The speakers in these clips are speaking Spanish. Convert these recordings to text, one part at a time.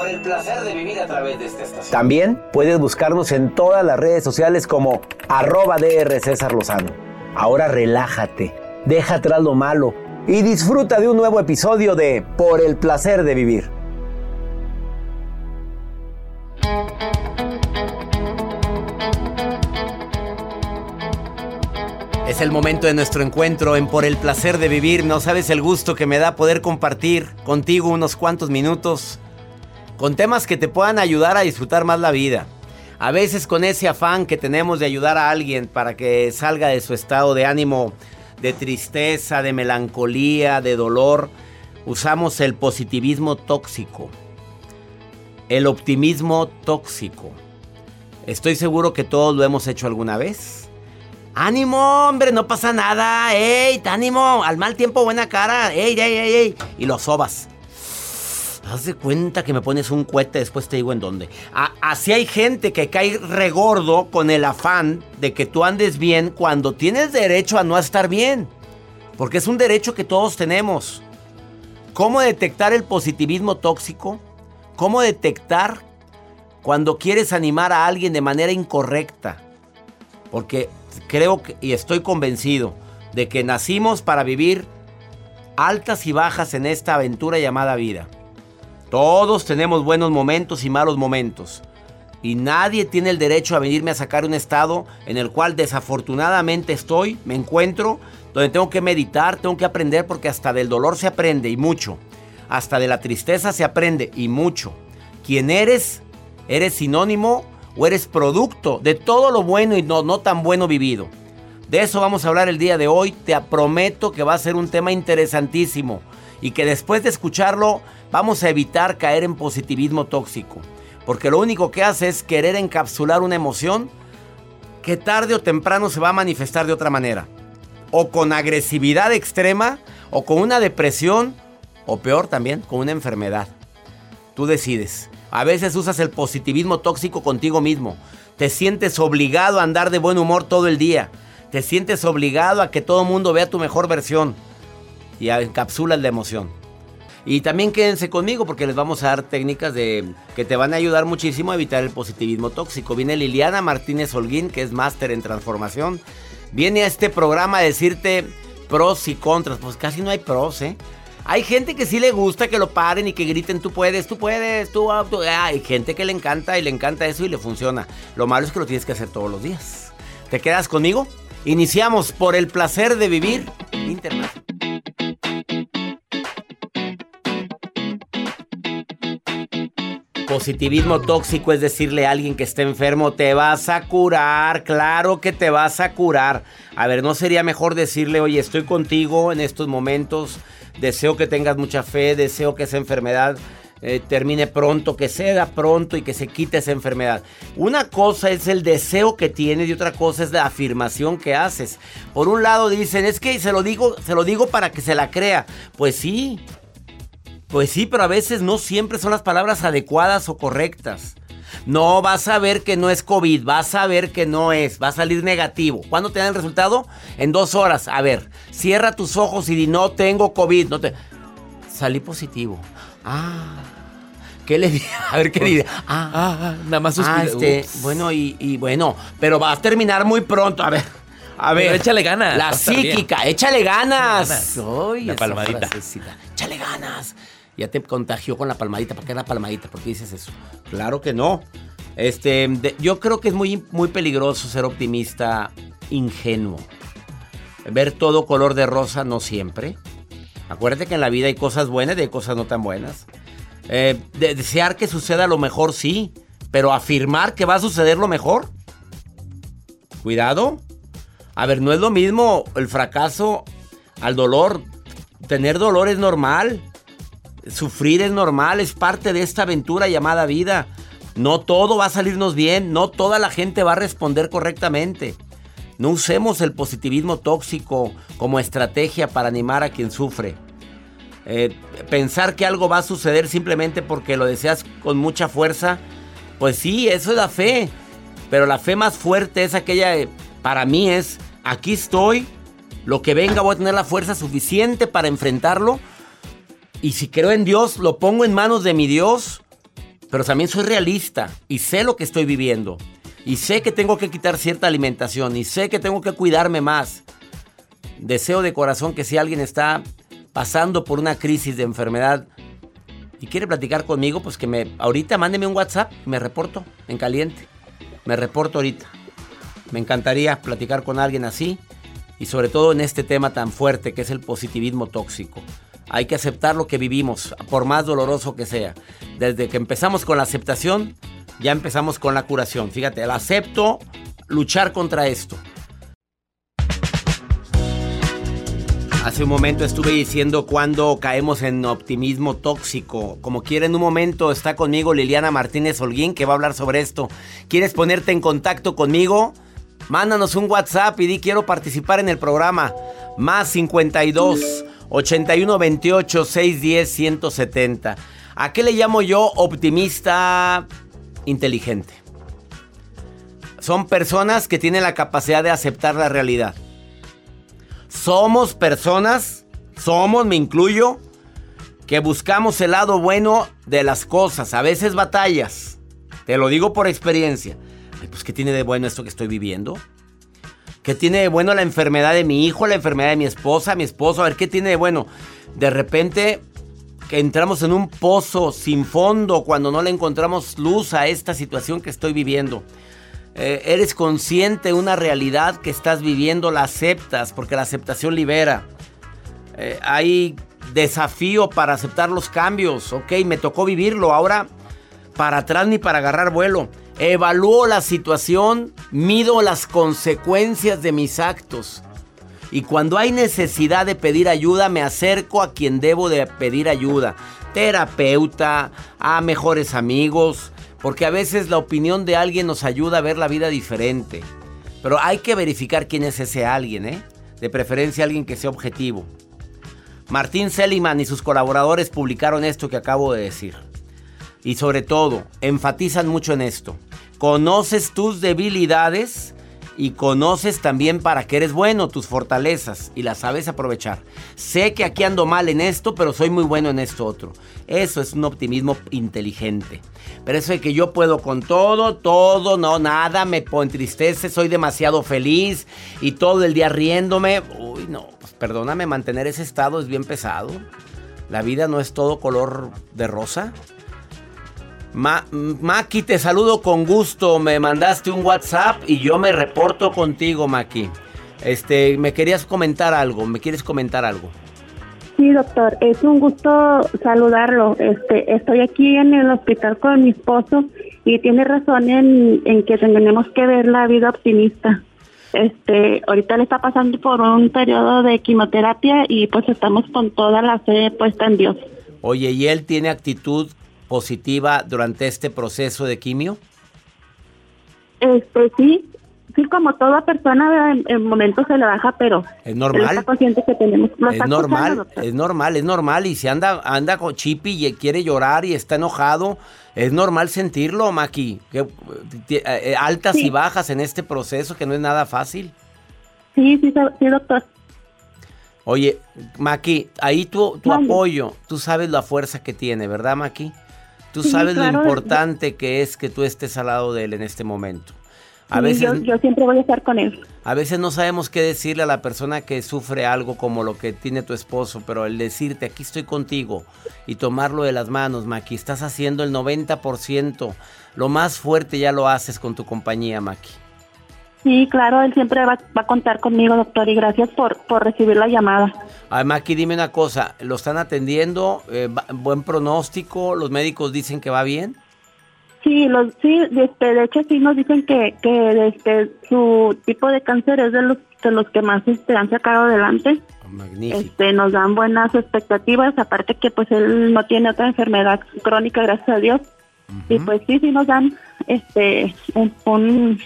Por el placer de vivir a través de esta estación. También puedes buscarnos en todas las redes sociales como arroba DR César Lozano. Ahora relájate, deja atrás lo malo y disfruta de un nuevo episodio de Por el placer de vivir. Es el momento de nuestro encuentro en Por el placer de vivir. No sabes el gusto que me da poder compartir contigo unos cuantos minutos con temas que te puedan ayudar a disfrutar más la vida. A veces con ese afán que tenemos de ayudar a alguien para que salga de su estado de ánimo, de tristeza, de melancolía, de dolor, usamos el positivismo tóxico, el optimismo tóxico. Estoy seguro que todos lo hemos hecho alguna vez. ¡Ánimo, hombre! No pasa nada. ¡Ey, ánimo! Al mal tiempo, buena cara. ¡Ey, ey, ey, ey! Y lo sobas. Haz de cuenta que me pones un cohete, después te digo en dónde. así hay gente que cae regordo con el afán de que tú andes bien cuando tienes derecho a no estar bien. Porque es un derecho que todos tenemos. ¿Cómo detectar el positivismo tóxico? ¿Cómo detectar cuando quieres animar a alguien de manera incorrecta? Porque creo y estoy convencido de que nacimos para vivir altas y bajas en esta aventura llamada vida. Todos tenemos buenos momentos y malos momentos. Y nadie tiene el derecho a venirme a sacar un estado en el cual desafortunadamente estoy, me encuentro, donde tengo que meditar, tengo que aprender porque hasta del dolor se aprende y mucho. Hasta de la tristeza se aprende y mucho. ¿Quién eres? ¿Eres sinónimo o eres producto de todo lo bueno y no, no tan bueno vivido? De eso vamos a hablar el día de hoy. Te prometo que va a ser un tema interesantísimo y que después de escucharlo vamos a evitar caer en positivismo tóxico. Porque lo único que hace es querer encapsular una emoción que tarde o temprano se va a manifestar de otra manera. O con agresividad extrema, o con una depresión, o peor también, con una enfermedad. Tú decides. A veces usas el positivismo tóxico contigo mismo. Te sientes obligado a andar de buen humor todo el día. Te sientes obligado a que todo el mundo vea tu mejor versión y encapsulas la emoción. Y también quédense conmigo porque les vamos a dar técnicas de, que te van a ayudar muchísimo a evitar el positivismo tóxico. Viene Liliana Martínez Holguín, que es máster en transformación. Viene a este programa a decirte pros y contras. Pues casi no hay pros, ¿eh? Hay gente que sí le gusta que lo paren y que griten, tú puedes, tú puedes, tú, tú. Ah, hay gente que le encanta y le encanta eso y le funciona. Lo malo es que lo tienes que hacer todos los días. ¿Te quedas conmigo? Iniciamos por el placer de vivir internacional. Positivismo tóxico es decirle a alguien que está enfermo, te vas a curar, claro que te vas a curar. A ver, ¿no sería mejor decirle, oye, estoy contigo en estos momentos, deseo que tengas mucha fe, deseo que esa enfermedad eh, termine pronto, que ceda pronto y que se quite esa enfermedad? Una cosa es el deseo que tienes y otra cosa es la afirmación que haces. Por un lado dicen, es que se lo digo, se lo digo para que se la crea. Pues sí, pues sí, pero a veces no siempre son las palabras adecuadas o correctas. No, vas a ver que no es COVID, vas a ver que no es, va a salir negativo. ¿Cuándo te dan el resultado? En dos horas. A ver, cierra tus ojos y di, no tengo COVID. No te... Salí positivo. Ah. ¿Qué le di? A ver qué dice. Ah, ah, ah, nada más ah, este, Bueno, y, bueno, pero va a terminar muy pronto. A ver. A ver. échale ganas. La psíquica, échale ganas. la palmadita. Échale ganas. Ya te contagió con la palmadita. ¿Por qué la palmadita? ¿Por qué dices eso? Claro que no. Este, yo creo que es muy, muy peligroso ser optimista ingenuo. Ver todo color de rosa no siempre. Acuérdate que en la vida hay cosas buenas y hay cosas no tan buenas. Eh, desear que suceda lo mejor, sí. Pero afirmar que va a suceder lo mejor. Cuidado. A ver, no es lo mismo el fracaso al dolor. Tener dolor es normal. Sufrir es normal, es parte de esta aventura llamada vida. No todo va a salirnos bien, no toda la gente va a responder correctamente. No usemos el positivismo tóxico como estrategia para animar a quien sufre. Eh, pensar que algo va a suceder simplemente porque lo deseas con mucha fuerza, pues sí, eso es la fe. Pero la fe más fuerte es aquella, para mí es, aquí estoy, lo que venga voy a tener la fuerza suficiente para enfrentarlo y si creo en Dios, lo pongo en manos de mi Dios. Pero también soy realista y sé lo que estoy viviendo. Y sé que tengo que quitar cierta alimentación. Y sé que tengo que cuidarme más. Deseo de corazón que si alguien está pasando por una crisis de enfermedad y quiere platicar conmigo, pues que me ahorita mándeme un WhatsApp y me reporto en caliente. Me reporto ahorita. Me encantaría platicar con alguien así y sobre todo en este tema tan fuerte que es el positivismo tóxico. Hay que aceptar lo que vivimos, por más doloroso que sea. Desde que empezamos con la aceptación, ya empezamos con la curación. Fíjate, el acepto luchar contra esto. Hace un momento estuve diciendo cuando caemos en optimismo tóxico. Como quiera, en un momento está conmigo Liliana Martínez Holguín que va a hablar sobre esto. ¿Quieres ponerte en contacto conmigo? Mándanos un WhatsApp y di quiero participar en el programa. Más 52 81 28 610 170. ¿A qué le llamo yo optimista inteligente? Son personas que tienen la capacidad de aceptar la realidad. Somos personas, somos, me incluyo, que buscamos el lado bueno de las cosas, a veces batallas. Te lo digo por experiencia. pues, ¿qué tiene de bueno esto que estoy viviendo? ¿Qué tiene de bueno la enfermedad de mi hijo, la enfermedad de mi esposa, mi esposo? A ver, ¿qué tiene de bueno? De repente que entramos en un pozo sin fondo cuando no le encontramos luz a esta situación que estoy viviendo. Eh, eres consciente de una realidad que estás viviendo, la aceptas, porque la aceptación libera. Eh, hay desafío para aceptar los cambios, ok, me tocó vivirlo, ahora para atrás ni para agarrar vuelo. Evalúo la situación, mido las consecuencias de mis actos. Y cuando hay necesidad de pedir ayuda, me acerco a quien debo de pedir ayuda. Terapeuta, a mejores amigos, porque a veces la opinión de alguien nos ayuda a ver la vida diferente. Pero hay que verificar quién es ese alguien, ¿eh? De preferencia alguien que sea objetivo. Martín Seliman y sus colaboradores publicaron esto que acabo de decir. Y sobre todo, enfatizan mucho en esto. Conoces tus debilidades y conoces también para qué eres bueno, tus fortalezas y las sabes aprovechar. Sé que aquí ando mal en esto, pero soy muy bueno en esto otro. Eso es un optimismo inteligente. Pero eso de que yo puedo con todo, todo, no, nada, me entristece, soy demasiado feliz y todo el día riéndome. Uy, no, pues perdóname, mantener ese estado es bien pesado. La vida no es todo color de rosa. Maki, te saludo con gusto. Me mandaste un WhatsApp y yo me reporto contigo, Maki. Este, me querías comentar algo, ¿me quieres comentar algo? Sí, doctor, es un gusto saludarlo. Este, estoy aquí en el hospital con mi esposo y tiene razón en, en que tenemos que ver la vida optimista. Este, ahorita le está pasando por un periodo de quimioterapia y pues estamos con toda la fe puesta en Dios. Oye, ¿y él tiene actitud positiva durante este proceso de quimio? Este sí, sí, como toda persona en, en momentos se le baja, pero es normal. Consciente que tenemos. es normal, es normal, es normal. Y si anda, anda con chipi y quiere llorar y está enojado, es normal sentirlo, Maki. Que, eh, eh, altas y bajas en este proceso que no es nada fácil. Sí, sí, sí, doctor. Oye, Maki, ahí tu, tu apoyo, tú sabes la fuerza que tiene, ¿verdad, Maki? Tú sabes lo importante que es que tú estés al lado de él en este momento. A veces, yo, siempre voy a estar con él. A veces no sabemos qué decirle a la persona que sufre algo como lo que tiene tu esposo, pero el decirte aquí estoy contigo y tomarlo de las manos, Maki, estás haciendo el 90%. Lo más fuerte ya lo haces con tu compañía, Maki. Sí, claro, él siempre va, a contar conmigo, doctor, y gracias por, por recibir la llamada. Además, aquí dime una cosa, ¿lo están atendiendo? Eh, ¿Buen pronóstico? ¿Los médicos dicen que va bien? Sí, los, sí este, de hecho sí nos dicen que, que este, su tipo de cáncer es de los, de los que más este, han sacado adelante. Magnífico. Este, nos dan buenas expectativas, aparte que pues él no tiene otra enfermedad crónica, gracias a Dios. Y pues sí, sí nos dan este un un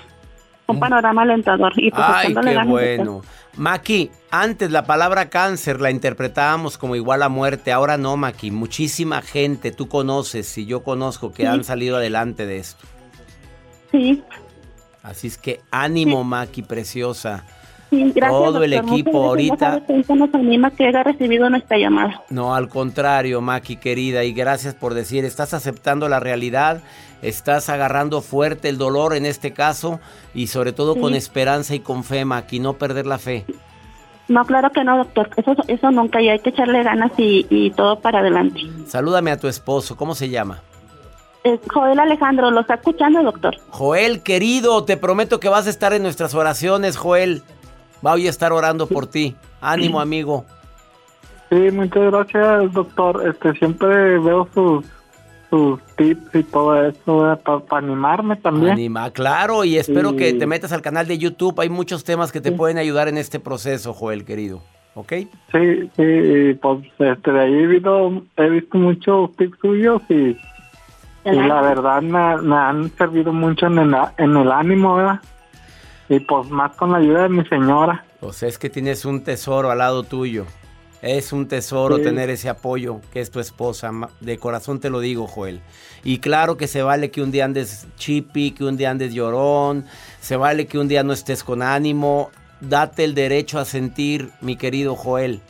panorama alentador. Y pues Ay, qué bueno. Maki, antes la palabra cáncer la interpretábamos como igual a muerte, ahora no, Maki. Muchísima gente tú conoces y yo conozco que han salido adelante de esto. Sí. Así es que ánimo, Maki, preciosa. Sí, gracias, Todo el equipo ahorita. nos anima que haya recibido nuestra llamada. No, al contrario, Maki, querida, y gracias por decir, estás aceptando la realidad estás agarrando fuerte el dolor en este caso y sobre todo con esperanza y con fe, Maki, no perder la fe. No, claro que no, doctor. Eso, eso nunca y hay que echarle ganas y, todo para adelante. Salúdame a tu esposo, ¿cómo se llama? Joel Alejandro, ¿lo está escuchando, doctor? Joel, querido, te prometo que vas a estar en nuestras oraciones, Joel. Voy a estar orando por ti. Ánimo, amigo. Sí, muchas gracias, doctor. Este, siempre veo sus sus tips y todo eso para animarme también. Anima, claro, y espero que te metas al canal de YouTube. Hay muchos temas que te pueden ayudar en este proceso, Joel, querido. ¿Ok? Sí, sí, pues este, de ahí he visto, he visto muchos tips suyos y, la verdad me, han servido mucho en el, en el ánimo, ¿verdad? Y pues más con la ayuda de mi señora. Pues es que tienes un tesoro al lado tuyo. Es un tesoro tener ese apoyo que es tu esposa. De corazón te lo digo, Joel. Y claro que se vale que un día andes chippy, que un día andes llorón. Se vale que un día no estés con ánimo. Date el derecho a sentir, mi querido Joel.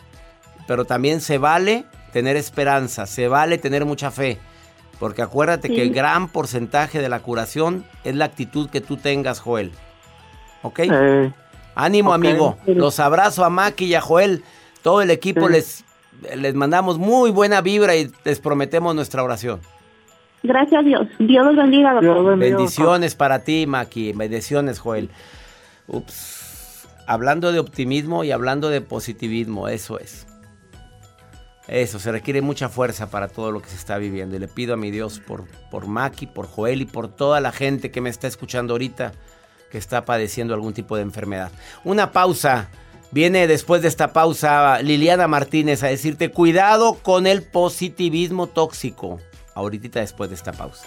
Pero también se vale tener esperanza. Se vale tener mucha fe. Porque acuérdate que el gran porcentaje de la curación es la actitud que tú tengas, Joel. ¿Ok? Ánimo, amigo. Los abrazo a Maki y a Joel. Todo el equipo les, les mandamos muy buena vibra y les prometemos nuestra oración. Gracias a Dios. Dios los bendiga, doctor. Bendiciones para ti, Maki. Bendiciones, Joel. Ups. Hablando de optimismo y hablando de positivismo, eso es. Eso, se requiere mucha fuerza para todo lo que se está viviendo. Y le pido a mi Dios por, por Maki, por Joel y por toda la gente que me está escuchando ahorita que está padeciendo algún tipo de enfermedad. Una pausa. Viene después de esta pausa Liliana Martínez a decirte cuidado con el positivismo tóxico. Ahorita después de esta pausa.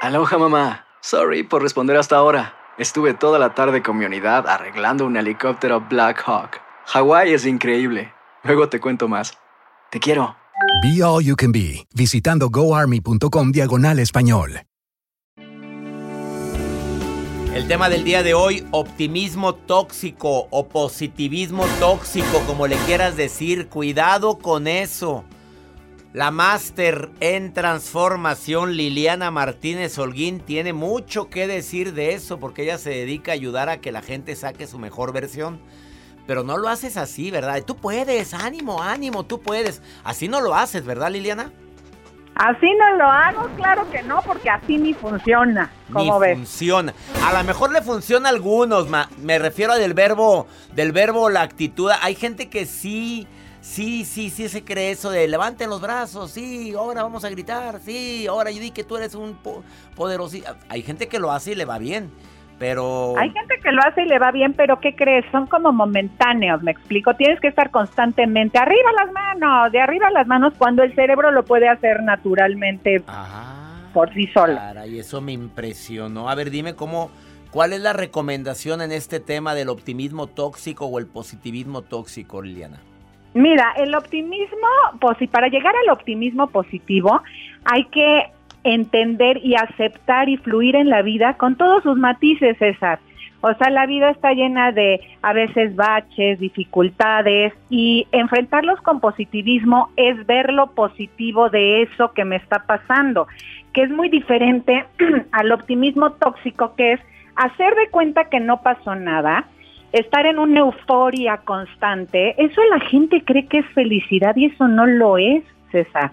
Aloha mamá. Sorry por responder hasta ahora. Estuve toda la tarde con mi unidad arreglando un helicóptero Black Hawk. Hawái es increíble. Luego te cuento más. Te quiero. Be All You Can Be, visitando goarmy.com diagonal español. El tema del día de hoy, optimismo tóxico o positivismo tóxico, como le quieras decir, cuidado con eso. La máster en transformación Liliana Martínez Holguín tiene mucho que decir de eso porque ella se dedica a ayudar a que la gente saque su mejor versión. Pero no lo haces así, ¿verdad? Tú puedes, ánimo, ánimo, tú puedes. Así no lo haces, ¿verdad Liliana? Así no lo hago, claro que no, porque así ni funciona. ¿Cómo ni funciona. A lo mejor le funciona a algunos, me refiero del verbo, del verbo, la actitud. Hay gente que sí, sí, sí, sí se cree eso de levanten los brazos, sí, ahora vamos a gritar, sí, ahora yo di que tú eres un poderoso. Hay gente que lo hace y le va bien. Pero... Hay gente que lo hace y le va bien, pero ¿qué crees? Son como momentáneos, me explico. Tienes que estar constantemente arriba las manos, de arriba las manos, cuando el cerebro lo puede hacer naturalmente por sí solo. y eso me impresionó. A ver, dime cómo, ¿cuál es la recomendación en este tema del optimismo tóxico o el positivismo tóxico, Liliana? Mira, el optimismo, pues, para llegar al optimismo positivo, hay que entender y aceptar y fluir en la vida con todos sus matices, César. O sea, la vida está llena de a veces baches, dificultades y enfrentarlos con positivismo es ver lo positivo de eso que me está pasando, que es muy diferente al optimismo tóxico que es hacer de cuenta que no pasó nada, estar en una euforia constante. Eso la gente cree que es felicidad y eso no lo es, César.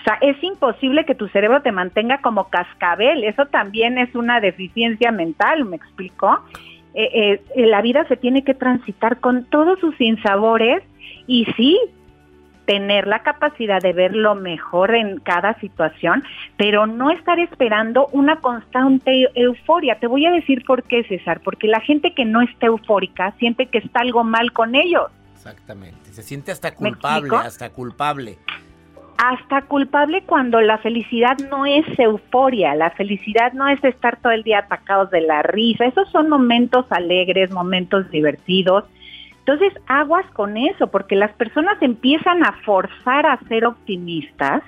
O sea, es imposible que tu cerebro te mantenga como cascabel. Eso también es una deficiencia mental, ¿me explico? Eh, eh, la vida se tiene que transitar con todos sus sinsabores y sí, tener la capacidad de ver lo mejor en cada situación, pero no estar esperando una constante euforia. Te voy a decir por qué, César, porque la gente que no está eufórica siente que está algo mal con ellos. Exactamente, se siente hasta culpable, hasta culpable hasta culpable cuando la felicidad no es euforia, la felicidad no es estar todo el día atacados de la risa, esos son momentos alegres, momentos divertidos. Entonces, aguas con eso, porque las personas empiezan a forzar a ser optimistas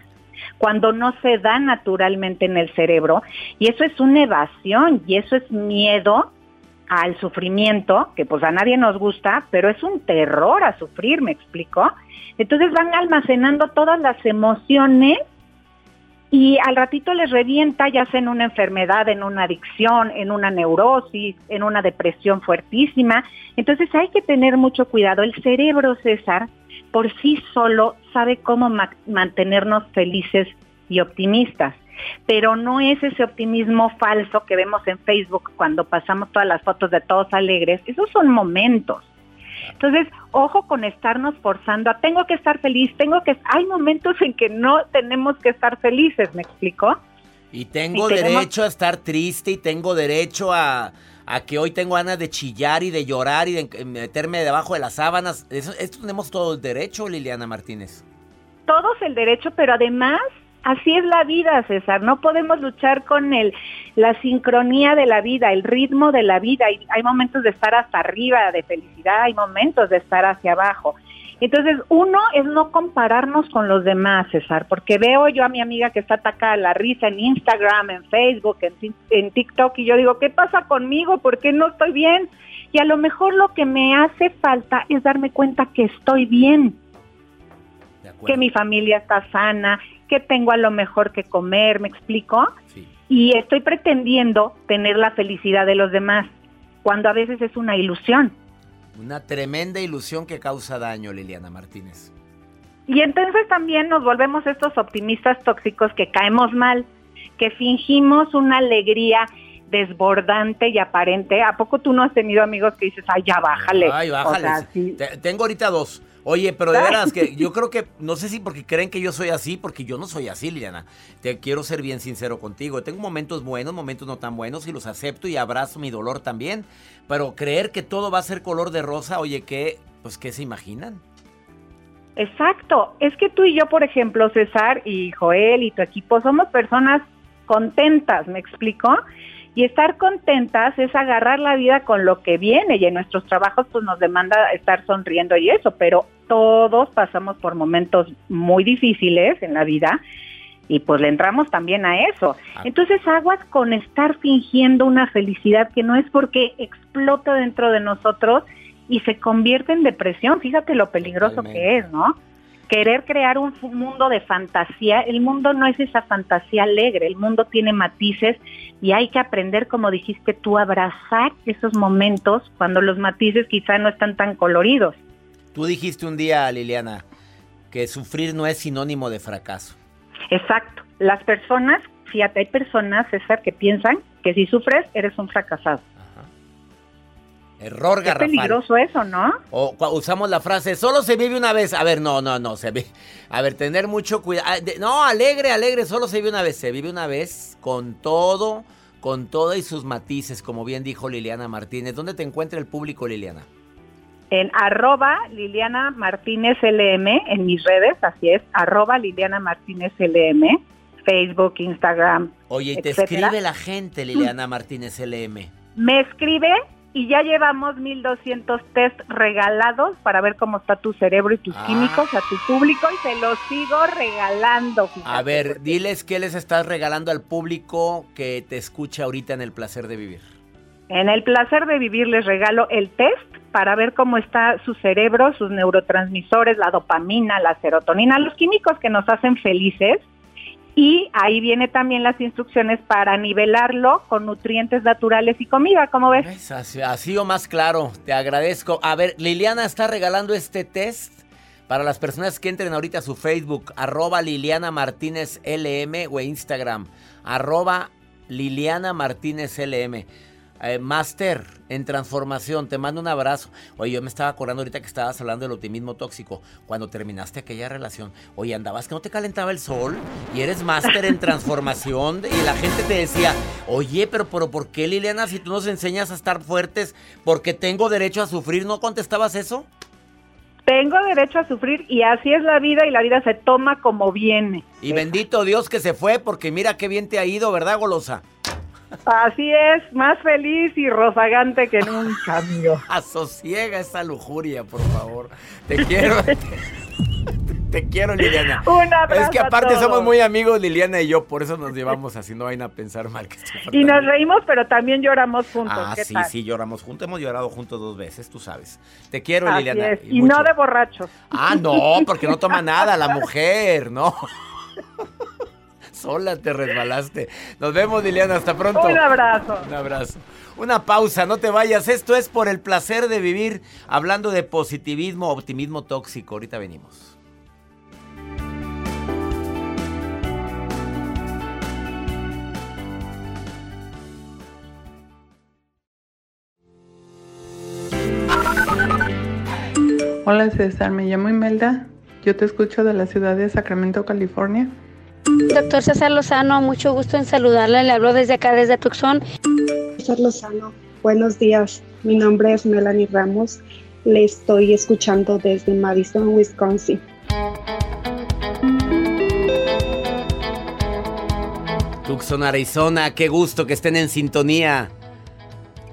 cuando no se da naturalmente en el cerebro, y eso es una evasión, y eso es miedo al sufrimiento, que pues a nadie nos gusta, pero es un terror a sufrir, ¿me explico? Entonces van almacenando todas las emociones y al ratito les revienta ya sea en una enfermedad, en una adicción, en una neurosis, en una depresión fuertísima. Entonces hay que tener mucho cuidado. El cerebro, César, por sí solo sabe cómo mantenernos felices y optimistas pero no es ese optimismo falso que vemos en Facebook cuando pasamos todas las fotos de todos alegres, esos son momentos. Entonces, ojo con estarnos forzando a tengo que estar feliz, tengo que hay momentos en que no tenemos que estar felices, ¿me explico? Y tengo derecho a estar triste y tengo derecho a, que hoy tengo ganas de chillar y de llorar y de meterme debajo de las sábanas. Eso, esto tenemos todo el derecho, Liliana Martínez. Todos el derecho, pero además Así es la vida, César. No podemos luchar con el, la sincronía de la vida, el ritmo de la vida. Hay, momentos de estar hasta arriba de felicidad, hay momentos de estar hacia abajo. Entonces, uno es no compararnos con los demás, César, porque veo yo a mi amiga que está atacada la risa en Instagram, en Facebook, en, en TikTok, y yo digo, ¿qué pasa conmigo? ¿Por qué no estoy bien? Y a lo mejor lo que me hace falta es darme cuenta que estoy bien, que mi familia está sana, que tengo a lo mejor que comer, ¿me explico? Y estoy pretendiendo tener la felicidad de los demás, cuando a veces es una ilusión. Una tremenda ilusión que causa daño, Liliana Martínez. Y entonces también nos volvemos estos optimistas tóxicos que caemos mal, que fingimos una alegría desbordante y aparente. ¿A poco tú no has tenido amigos que dices, ay, ya bájale? Ay, bájale. Tengo ahorita dos. Oye, pero de veras que yo creo que, no sé si porque creen que yo soy así, porque yo no soy así, Liliana. Te quiero ser bien sincero contigo. Tengo momentos buenos, momentos no tan buenos y los acepto y abrazo mi dolor también. Pero creer que todo va a ser color de rosa, oye, ¿qué, pues, ¿qué se imaginan? Exacto. Es que tú y yo, por ejemplo, César y Joel y tu equipo, somos personas contentas, ¿me explico? Y estar contentas es agarrar la vida con lo que viene y en nuestros trabajos pues nos demanda estar sonriendo y eso, pero todos pasamos por momentos muy difíciles en la vida y pues le entramos también a eso. Ah. Entonces aguas con estar fingiendo una felicidad que no es porque explota dentro de nosotros y se convierte en depresión. Fíjate lo peligroso que es, ¿no? querer crear un mundo de fantasía, el mundo no es esa fantasía alegre, el mundo tiene matices y hay que aprender, como dijiste tú, a abrazar esos momentos cuando los matices quizá no están tan coloridos. Tú dijiste un día, Liliana, que sufrir no es sinónimo de fracaso. Exacto. Las personas, fíjate, hay personas, César, que piensan que si sufres eres un fracasado. Error Es peligroso eso, ¿no? O usamos la frase, solo se vive una vez. A ver, no, no, no, se ve. A ver, tener mucho cuidado. No, alegre, alegre, solo se vive una vez. Se vive una vez con todo, con todo y sus matices, como bien dijo Liliana Martínez. ¿Dónde te encuentra el público, Liliana? En arroba Liliana Martínez LM, en mis redes, así es, arroba Liliana Martínez LM, Facebook, Instagram. Oye, y te etcétera. escribe la gente, Liliana Martínez LM. Me escribe y ya llevamos 1200 test regalados para ver cómo está tu cerebro y tus Ah. químicos a tu público y te los sigo regalando. fíjate. A ver, diles qué les estás regalando al público que te escucha ahorita en el placer de vivir. En el placer de vivir les regalo el test para ver cómo está su cerebro, sus neurotransmisores, la dopamina, la serotonina, los químicos que nos hacen felices. Y ahí viene también las instrucciones para nivelarlo con nutrientes naturales y comida, ¿cómo ves? ¿Ves? Así, así o más claro, te agradezco. A ver, Liliana está regalando este test para las personas que entren ahorita a su Facebook, arroba Liliana Martínez LM o Instagram, arroba Liliana Martínez LM. Eh, Master en transformación, te mando un abrazo. Oye, yo me estaba acordando ahorita que estabas hablando del optimismo tóxico. Cuando terminaste aquella relación, oye, andabas que no te calentaba el sol y eres máster en transformación. Y la gente te decía, oye, pero, pero ¿por qué Liliana si tú nos enseñas a estar fuertes? Porque tengo derecho a sufrir. ¿No contestabas eso? Tengo derecho a sufrir y así es la vida y la vida se toma como viene. Y bendito Dios que se fue, porque mira qué bien te ha ido, ¿verdad, Golosa? Así es, más feliz y rozagante que nunca, amigo. Asosiega esa lujuria, por favor. Te quiero. Te quiero, Liliana. Un abrazo Es que a aparte todos. somos muy amigos, Liliana y yo, por eso nos llevamos así, no vayan a pensar mal que Y nos reímos, pero también lloramos juntos. Ah, ¿qué sí, tal? sí, lloramos juntos, hemos llorado juntos dos veces, tú sabes. Te quiero, Así Liliana. es, y y no de borrachos. Ah, no, porque no toma nada la mujer, no. Sola te resbalaste. Nos vemos, Liliana, hasta pronto. Un abrazo. Un abrazo. Una pausa, no te vayas. Esto es por el placer de vivir, hablando de positivismo, optimismo tóxico. Ahorita venimos. Hola César, me llamo Imelda. Yo te escucho de la ciudad de Sacramento, California. Doctor César Lozano, mucho gusto en saludarle. Le hablo desde acá, desde Tucson. César Lozano, buenos días. Mi nombre es Melanie Ramos. Le estoy escuchando desde Madison, Wisconsin. Tucson, Arizona, qué gusto que estén en sintonía.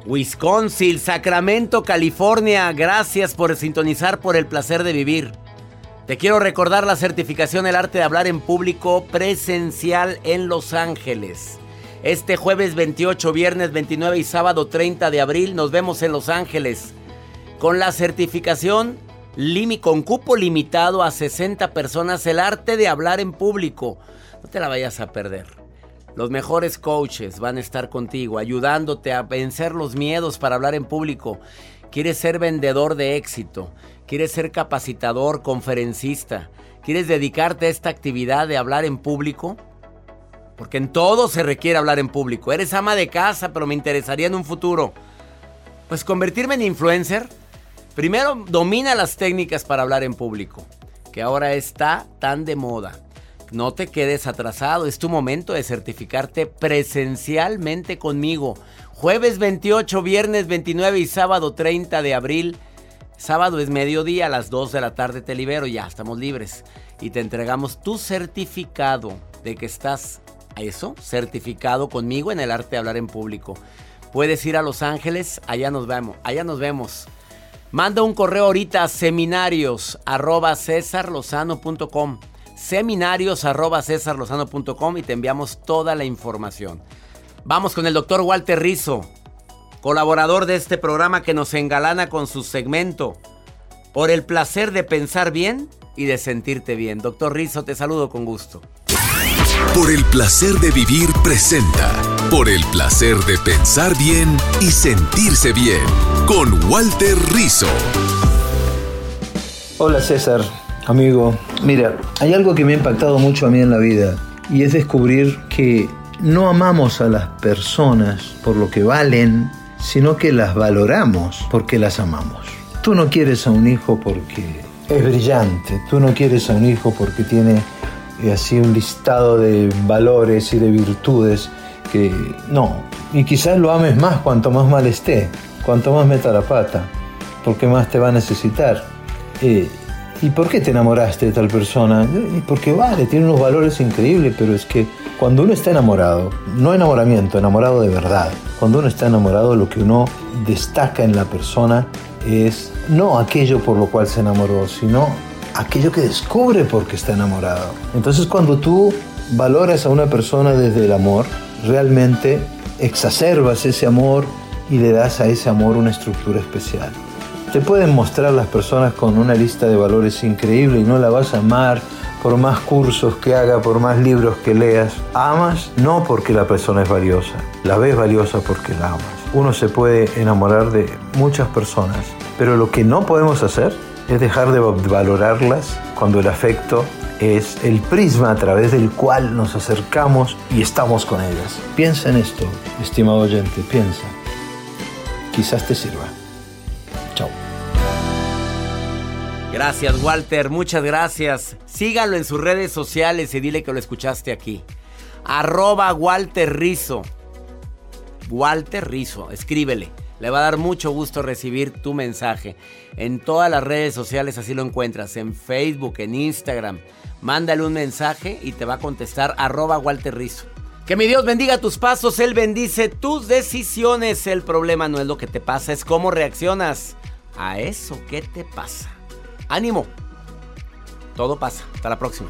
Wisconsin, Sacramento, California, gracias por sintonizar por el placer de vivir. Te quiero recordar la certificación El arte de hablar en público presencial en Los Ángeles. Este jueves 28, viernes 29 y sábado 30 de abril nos vemos en Los Ángeles. Con la certificación limi- con cupo limitado a 60 personas, el arte de hablar en público. No te la vayas a perder. Los mejores coaches van a estar contigo, ayudándote a vencer los miedos para hablar en público. ¿Quieres ser vendedor de éxito? ¿Quieres ser capacitador, conferencista? ¿Quieres dedicarte a esta actividad de hablar en público? Porque en todo se requiere hablar en público. Eres ama de casa, pero me interesaría en un futuro. Pues convertirme en influencer. Primero, domina las técnicas para hablar en público, que ahora está tan de moda. No te quedes atrasado, es tu momento de certificarte presencialmente conmigo. Jueves 28, viernes 29 y sábado 30 de abril. Sábado es mediodía, a las 2 de la tarde te libero, ya estamos libres. Y te entregamos tu certificado de que estás a eso, certificado conmigo en el arte de hablar en público. Puedes ir a Los Ángeles, allá nos vemos, allá nos vemos. Manda un correo ahorita a seminarios arroba seminarios arroba y te enviamos toda la información. Vamos con el doctor Walter Rizo, colaborador de este programa que nos engalana con su segmento por el placer de pensar bien y de sentirte bien. Doctor Rizo, te saludo con gusto. Por el placer de vivir presenta. Por el placer de pensar bien y sentirse bien. Con Walter Rizzo. Hola César, Amigo, mira, hay algo que me ha impactado mucho a mí en la vida y es descubrir que no amamos a las personas por lo que valen, sino que las valoramos porque las amamos. Tú no quieres a un hijo porque es brillante, tú no quieres a un hijo porque tiene eh, así un listado de valores y de virtudes que no, y quizás lo ames más cuanto más mal esté, cuanto más meta la pata, porque más te va a necesitar. Eh, ¿Y por qué te enamoraste de tal persona? Porque vale, tiene unos valores increíbles, pero es que cuando uno está enamorado, no enamoramiento, enamorado de verdad, cuando uno está enamorado lo que uno destaca en la persona es no aquello por lo cual se enamoró, sino aquello que descubre porque está enamorado. Entonces cuando tú valoras a una persona desde el amor, realmente exacerbas ese amor y le das a ese amor una estructura especial. Te pueden mostrar las personas con una lista de valores increíble y no la vas a amar por más cursos que haga, por más libros que leas. Amas no porque la persona es valiosa, la ves valiosa porque la amas. Uno se puede enamorar de muchas personas, pero lo que no podemos hacer es dejar de valorarlas cuando el afecto es el prisma a través del cual nos acercamos y estamos con ellas. Piensa en esto, estimado oyente, piensa. Quizás te sirva. Gracias, Walter. Muchas gracias. Sígalo en sus redes sociales y dile que lo escuchaste aquí. Arroba Walter Rizo. Walter Rizo, escríbele. Le va a dar mucho gusto recibir tu mensaje. En todas las redes sociales así lo encuentras. En Facebook, en Instagram. Mándale un mensaje y te va a contestar arroba Walter Rizo. Que mi Dios bendiga tus pasos, Él bendice tus decisiones. El problema no es lo que te pasa, es cómo reaccionas a eso que te pasa. Ánimo. Todo pasa. Hasta la próxima.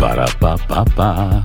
Para pa pa pa.